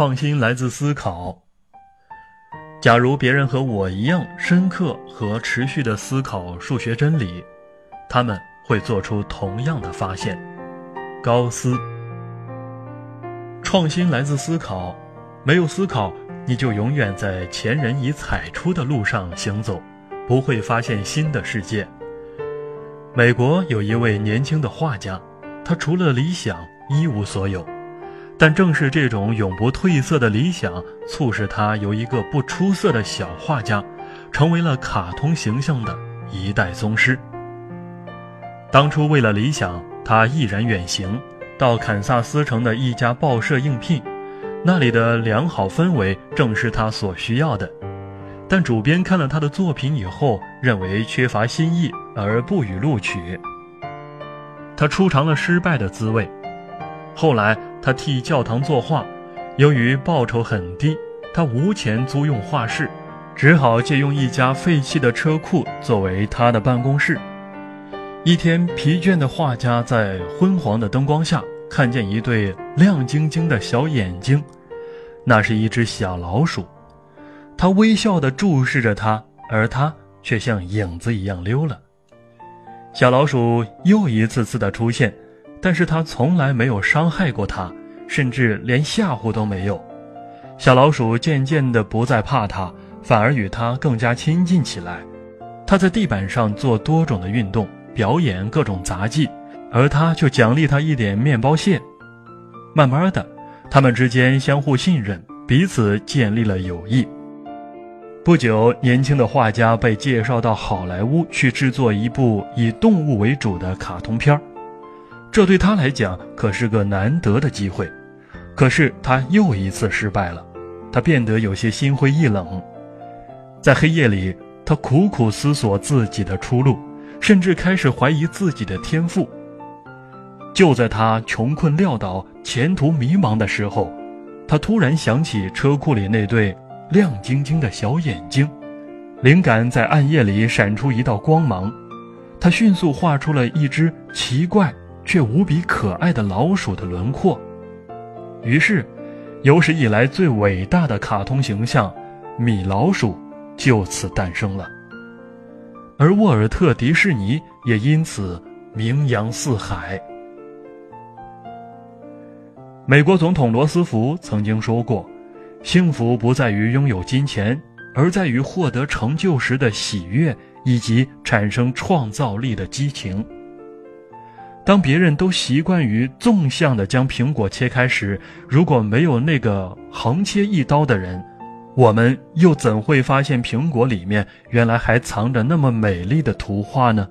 创新来自思考。假如别人和我一样深刻和持续的思考数学真理，他们会做出同样的发现。高斯，创新来自思考，没有思考，你就永远在前人已踩出的路上行走，不会发现新的世界。美国有一位年轻的画家，他除了理想一无所有。但正是这种永不褪色的理想，促使他由一个不出色的小画家，成为了卡通形象的一代宗师。当初为了理想，他毅然远行，到堪萨斯城的一家报社应聘，那里的良好氛围正是他所需要的。但主编看了他的作品以后，认为缺乏新意，而不予录取。他初尝了失败的滋味。后来，他替教堂作画，由于报酬很低，他无钱租用画室，只好借用一家废弃的车库作为他的办公室。一天，疲倦的画家在昏黄的灯光下看见一对亮晶晶的小眼睛，那是一只小老鼠，它微笑地注视着他，而他却像影子一样溜了。小老鼠又一次次的出现。但是他从来没有伤害过他，甚至连吓唬都没有。小老鼠渐渐地不再怕他，反而与他更加亲近起来。他在地板上做多种的运动，表演各种杂技，而他却奖励他一点面包屑。慢慢的，他们之间相互信任，彼此建立了友谊。不久，年轻的画家被介绍到好莱坞去制作一部以动物为主的卡通片儿。这对他来讲可是个难得的机会，可是他又一次失败了，他变得有些心灰意冷。在黑夜里，他苦苦思索自己的出路，甚至开始怀疑自己的天赋。就在他穷困潦倒、前途迷茫的时候，他突然想起车库里那对亮晶晶的小眼睛，灵感在暗夜里闪出一道光芒，他迅速画出了一只奇怪。却无比可爱的老鼠的轮廓，于是，有史以来最伟大的卡通形象——米老鼠就此诞生了。而沃尔特·迪士尼也因此名扬四海。美国总统罗斯福曾经说过：“幸福不在于拥有金钱，而在于获得成就时的喜悦以及产生创造力的激情。”当别人都习惯于纵向的将苹果切开时，如果没有那个横切一刀的人，我们又怎会发现苹果里面原来还藏着那么美丽的图画呢？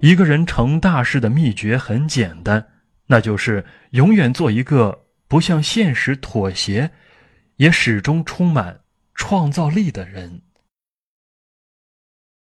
一个人成大事的秘诀很简单，那就是永远做一个不向现实妥协，也始终充满创造力的人。